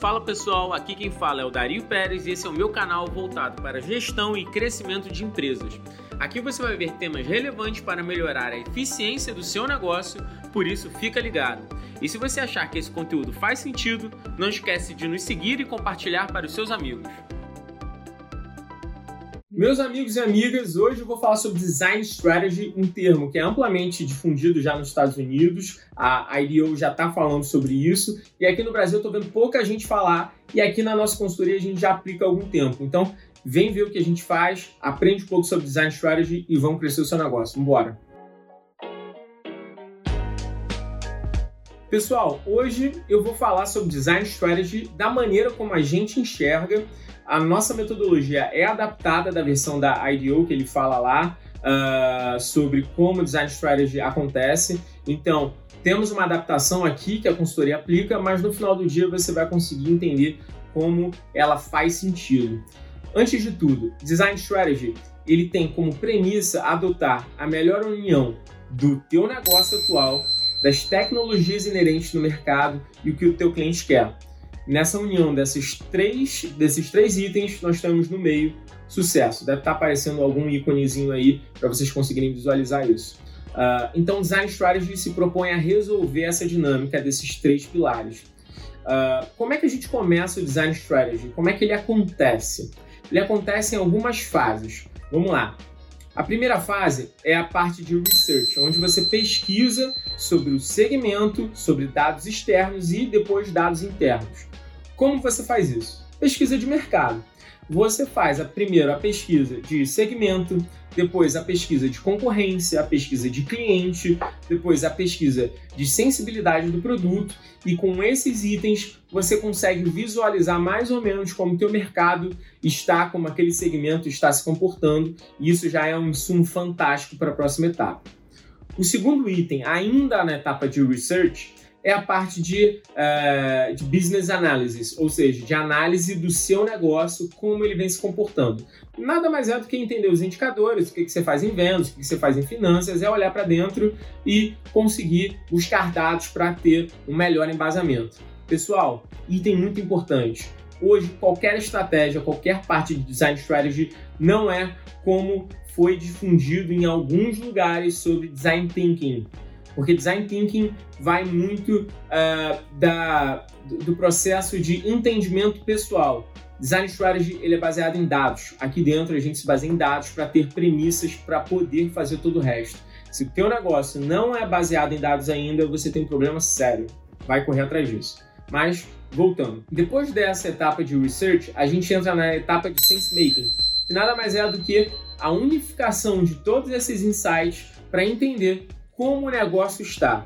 Fala pessoal, aqui quem fala é o Dario Pérez e esse é o meu canal voltado para gestão e crescimento de empresas. Aqui você vai ver temas relevantes para melhorar a eficiência do seu negócio, por isso fica ligado. E se você achar que esse conteúdo faz sentido, não esquece de nos seguir e compartilhar para os seus amigos. Meus amigos e amigas, hoje eu vou falar sobre Design Strategy, um termo que é amplamente difundido já nos Estados Unidos. A IDEO já está falando sobre isso. E aqui no Brasil eu estou vendo pouca gente falar. E aqui na nossa consultoria a gente já aplica há algum tempo. Então, vem ver o que a gente faz, aprende um pouco sobre Design Strategy e vamos crescer o seu negócio. Vamos Pessoal, hoje eu vou falar sobre Design Strategy da maneira como a gente enxerga a nossa metodologia é adaptada da versão da IDEO que ele fala lá uh, sobre como design strategy acontece. Então, temos uma adaptação aqui que a consultoria aplica, mas no final do dia você vai conseguir entender como ela faz sentido. Antes de tudo, design strategy ele tem como premissa adotar a melhor união do teu negócio atual, das tecnologias inerentes no mercado e o que o teu cliente quer. Nessa união desses três, desses três itens, nós temos no meio sucesso. Deve estar aparecendo algum íconezinho aí para vocês conseguirem visualizar isso. Uh, então, Design Strategy se propõe a resolver essa dinâmica desses três pilares. Uh, como é que a gente começa o Design Strategy? Como é que ele acontece? Ele acontece em algumas fases. Vamos lá. A primeira fase é a parte de research, onde você pesquisa sobre o segmento, sobre dados externos e depois dados internos. Como você faz isso? Pesquisa de mercado. Você faz a primeiro a pesquisa de segmento, depois a pesquisa de concorrência, a pesquisa de cliente, depois a pesquisa de sensibilidade do produto e com esses itens você consegue visualizar mais ou menos como o teu mercado está, como aquele segmento está se comportando e isso já é um insumo fantástico para a próxima etapa. O segundo item, ainda na etapa de research, é a parte de, uh, de business analysis, ou seja, de análise do seu negócio, como ele vem se comportando. Nada mais é do que entender os indicadores, o que, que você faz em vendas, o que, que você faz em finanças, é olhar para dentro e conseguir buscar dados para ter um melhor embasamento. Pessoal, item muito importante. Hoje, qualquer estratégia, qualquer parte de design strategy não é como foi difundido em alguns lugares sobre design thinking porque design thinking vai muito uh, da, do processo de entendimento pessoal. Design strategy ele é baseado em dados. Aqui dentro a gente se baseia em dados para ter premissas para poder fazer todo o resto. Se o teu negócio não é baseado em dados ainda, você tem um problema sério. Vai correr atrás disso. Mas voltando, depois dessa etapa de research, a gente entra na etapa de sense making, que nada mais é do que a unificação de todos esses insights para entender como o negócio está.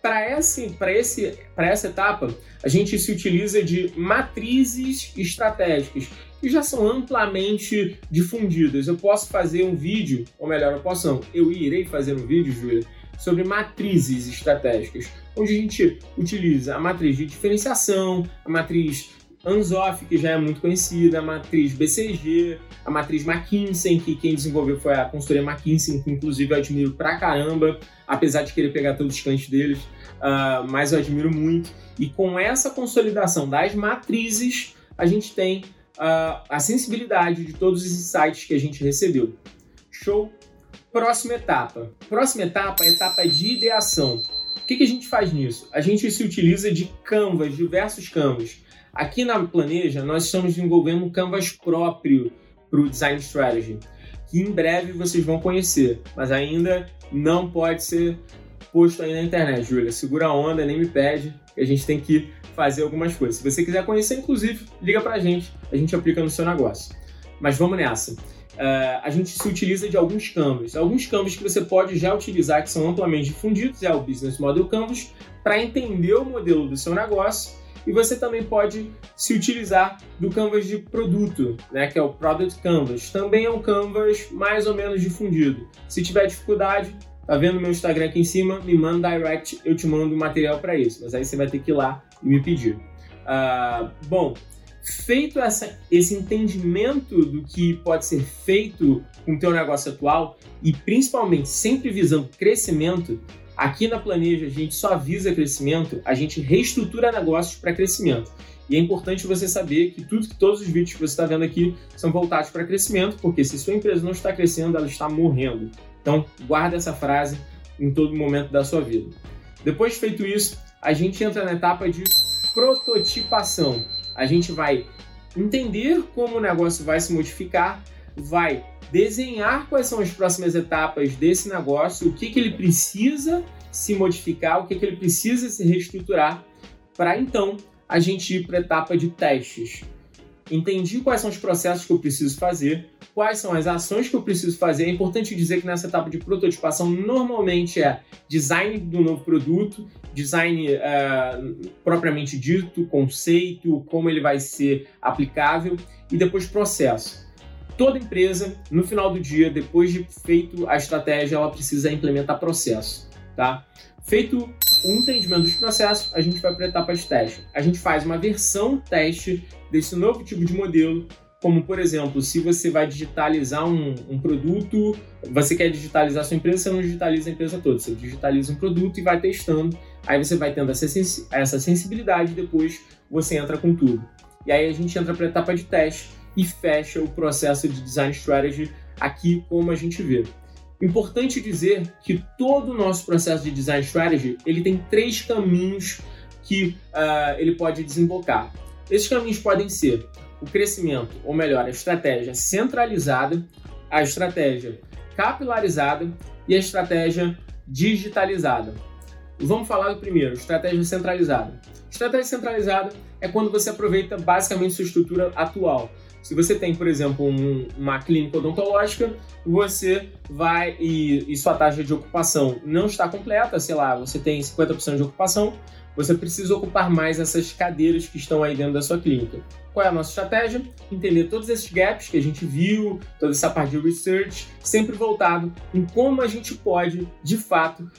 Para esse, esse, essa etapa, a gente se utiliza de matrizes estratégicas, que já são amplamente difundidas. Eu posso fazer um vídeo, ou melhor, eu posso não, eu irei fazer um vídeo, Júlia, sobre matrizes estratégicas, onde a gente utiliza a matriz de diferenciação, a matriz Anzoff, que já é muito conhecida, a matriz BCG, a matriz McKinsey, que quem desenvolveu foi a consultoria McKinsey, que inclusive eu admiro pra caramba, apesar de querer pegar todos os clientes deles, uh, mas eu admiro muito. E com essa consolidação das matrizes, a gente tem uh, a sensibilidade de todos os insights que a gente recebeu. Show? Próxima etapa. Próxima etapa é a etapa de ideação. O que, que a gente faz nisso? A gente se utiliza de canvas, diversos canvas. Aqui na Planeja, nós estamos desenvolvendo um canvas próprio para o Design Strategy, que em breve vocês vão conhecer, mas ainda não pode ser posto aí na internet, Júlia. Segura a onda, nem me pede, que a gente tem que fazer algumas coisas. Se você quiser conhecer, inclusive, liga para a gente, a gente aplica no seu negócio. Mas vamos nessa. Uh, a gente se utiliza de alguns canvas. Alguns canvas que você pode já utilizar, que são amplamente difundidos, é o Business Model Canvas, para entender o modelo do seu negócio e você também pode se utilizar do canvas de produto, né, que é o Product Canvas. Também é um canvas mais ou menos difundido. Se tiver dificuldade, tá vendo meu Instagram aqui em cima, me manda direct, eu te mando material para isso. Mas aí você vai ter que ir lá e me pedir. Uh, bom, feito essa, esse entendimento do que pode ser feito com o teu negócio atual e principalmente sempre visando crescimento, Aqui na Planeja, a gente só visa crescimento, a gente reestrutura negócios para crescimento. E é importante você saber que tudo, todos os vídeos que você está vendo aqui são voltados para crescimento, porque se sua empresa não está crescendo, ela está morrendo. Então, guarda essa frase em todo momento da sua vida. Depois de feito isso, a gente entra na etapa de prototipação. A gente vai entender como o negócio vai se modificar, vai desenhar quais são as próximas etapas desse negócio, o que, que ele precisa se modificar, o que, que ele precisa se reestruturar, para então a gente ir para a etapa de testes. Entendi quais são os processos que eu preciso fazer, quais são as ações que eu preciso fazer. É importante dizer que nessa etapa de prototipação normalmente é design do novo produto, design uh, propriamente dito, conceito, como ele vai ser aplicável e depois processo. Toda empresa, no final do dia, depois de feito a estratégia, ela precisa implementar processo, tá? Feito o entendimento dos processos, a gente vai para a etapa de teste. A gente faz uma versão teste desse novo tipo de modelo como, por exemplo, se você vai digitalizar um, um, produto, você quer digitalizar sua empresa, você não digitaliza a empresa toda, você digitaliza um produto e vai testando, aí você vai tendo essa, essa sensibilidade, depois você entra com tudo. E aí a gente entra para a etapa de teste e fecha o processo de design strategy aqui como a gente vê. Importante dizer que todo o nosso processo de design strategy ele tem três caminhos que uh, ele pode desembocar. Esses caminhos podem ser o crescimento, ou melhor, a estratégia centralizada, a estratégia capilarizada e a estratégia digitalizada. Vamos falar do primeiro, estratégia centralizada. Estratégia centralizada é quando você aproveita basicamente sua estrutura atual. Se você tem, por exemplo, um, uma clínica odontológica, você vai e, e, sua taxa de ocupação não está completa, sei lá, você tem 50% de ocupação, você precisa ocupar mais essas cadeiras que estão aí dentro da sua clínica. Qual é a nossa estratégia? Entender todos esses gaps que a gente viu, toda essa parte de research, sempre voltado em como a gente pode, de fato,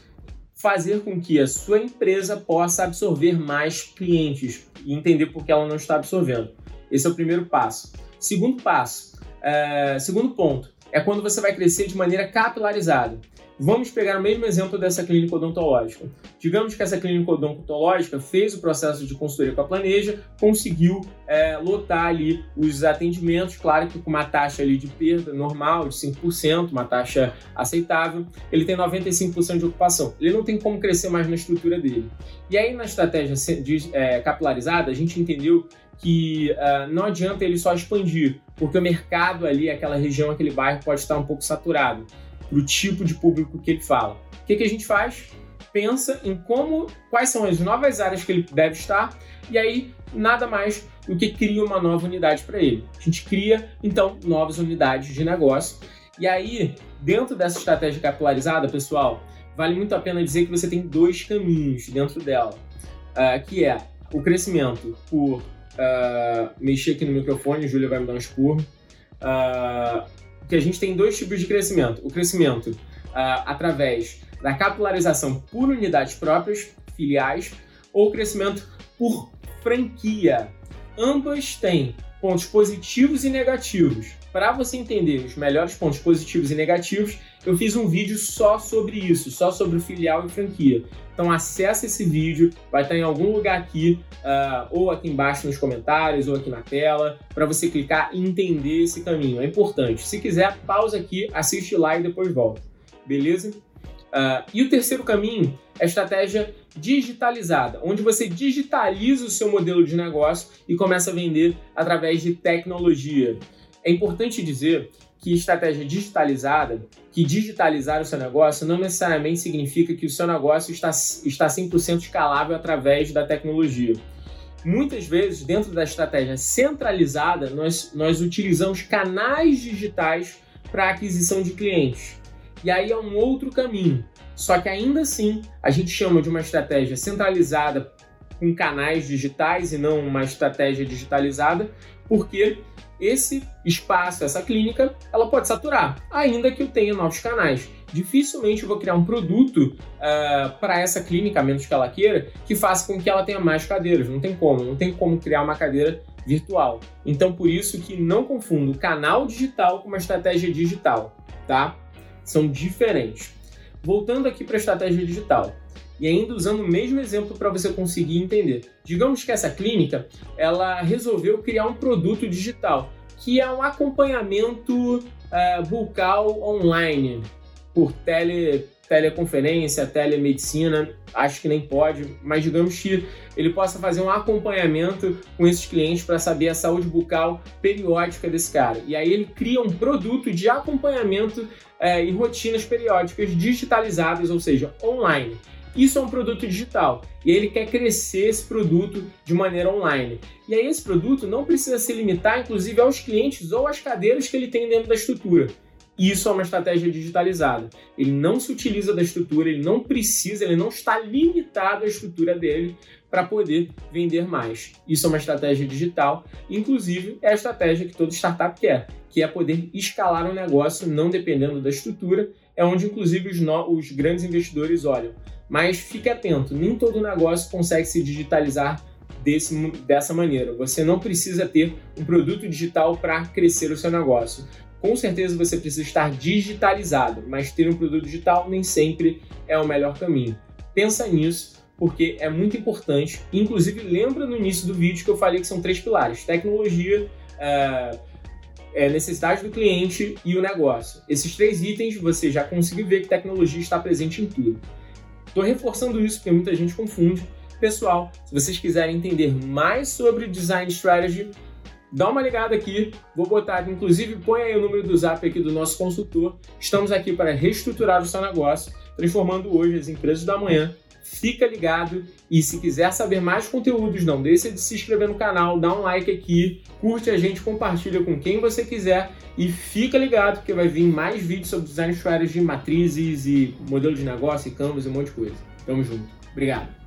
fazer com que a sua empresa possa absorver mais clientes e entender por que ela não está absorvendo. Esse é o primeiro passo. Segundo passo, é, segundo ponto, é quando você vai crescer de maneira capilarizada. Vamos pegar o mesmo exemplo dessa clínica odontológica. Digamos que essa clínica odontológica fez o processo de consultoria com a Planeja, conseguiu é, lotar ali os atendimentos, claro que com uma taxa ali de perda normal, de 5%, uma taxa aceitável, ele tem 95% de ocupação. Ele não tem como crescer mais na estrutura dele. E aí, na estratégia de, é, capilarizada, a gente entendeu que uh, não adianta ele só expandir, porque o mercado ali, aquela região, aquele bairro pode estar um pouco saturado para o tipo de público que ele fala. O que, que a gente faz? Pensa em como, quais são as novas áreas que ele deve estar e aí nada mais do que cria uma nova unidade para ele. A gente cria então novas unidades de negócio e aí dentro dessa estratégia capilarizada, pessoal, vale muito a pena dizer que você tem dois caminhos dentro dela, uh, que é o crescimento por uh, mexer aqui no microfone, Júlia vai me dar um expurro. Uh, que a gente tem dois tipos de crescimento. O crescimento uh, através da capilarização por unidades próprias, filiais, ou crescimento por franquia. Ambas têm pontos positivos e negativos. Para você entender os melhores pontos positivos e negativos, eu fiz um vídeo só sobre isso, só sobre filial e franquia. Então acessa esse vídeo, vai estar em algum lugar aqui, uh, ou aqui embaixo nos comentários, ou aqui na tela, para você clicar e entender esse caminho. É importante. Se quiser, pausa aqui, assiste lá e depois volta. Beleza? Uh, e o terceiro caminho é a estratégia digitalizada, onde você digitaliza o seu modelo de negócio e começa a vender através de tecnologia. É importante dizer que estratégia digitalizada, que digitalizar o seu negócio não necessariamente significa que o seu negócio está, está 100% escalável através da tecnologia. Muitas vezes, dentro da estratégia centralizada, nós, nós utilizamos canais digitais para aquisição de clientes. E aí é um outro caminho. Só que ainda assim, a gente chama de uma estratégia centralizada com canais digitais e não uma estratégia digitalizada, porque esse espaço, essa clínica, ela pode saturar, ainda que eu tenha novos canais. Dificilmente eu vou criar um produto uh, ah, para essa clínica, a menos que ela queira, que faça com que ela tenha mais cadeiras. Não tem como, não tem como criar uma cadeira virtual. Então, por isso que não confundo canal digital com uma estratégia digital, tá? São diferentes. Voltando aqui para a estratégia digital. E ainda usando o mesmo exemplo para você conseguir entender. Digamos que essa clínica, ela resolveu criar um produto digital, que é um acompanhamento uh, bucal online por tele, teleconferência, telemedicina, acho que nem pode, mas digamos que ele possa fazer um acompanhamento com esses clientes para saber a saúde bucal periódica desse cara. E aí ele cria um produto de acompanhamento é, e rotinas periódicas digitalizadas, ou seja, online. Isso é um produto digital e ele quer crescer esse produto de maneira online. E aí esse produto não precisa se limitar, inclusive, aos clientes ou às cadeiras que ele tem dentro da estrutura. Isso é uma estratégia digitalizada. Ele não se utiliza da estrutura, ele não precisa, ele não está limitado à estrutura dele para poder vender mais. Isso é uma estratégia digital, inclusive é a estratégia que todo startup quer, que é poder escalar um negócio não dependendo da estrutura, é onde inclusive os, no, os grandes investidores olham. Mas fique atento, nem todo negócio consegue se digitalizar desse, dessa maneira. Você não precisa ter um produto digital para crescer o seu negócio com certeza você precisa estar digitalizado, mas ter um produto digital nem sempre é o melhor caminho. Pensa nisso, porque é muito importante. Inclusive, lembra no início do vídeo que eu falei que são três pilares: tecnologia, é, é, necessidade do cliente e o negócio. Esses três itens você já conseguiu ver que tecnologia está presente em tudo. Estou reforçando isso porque muita gente confunde. Pessoal, se vocês quiserem entender mais sobre design strategy, dá uma ligada aqui, vou botar, inclusive põe aí o número do zap aqui do nosso consultor. Estamos aqui para reestruturar o seu negócio, transformando hoje as empresas da manhã. Fica ligado e se quiser saber mais conteúdos, não deixe de se inscrever no canal, dá um like aqui, curte a gente, compartilha com quem você quiser e fica ligado porque vai vir mais vídeos sobre design strategy, matrizes e modelo de negócio e canvas e um monte de coisa. Tamo junto. Obrigado.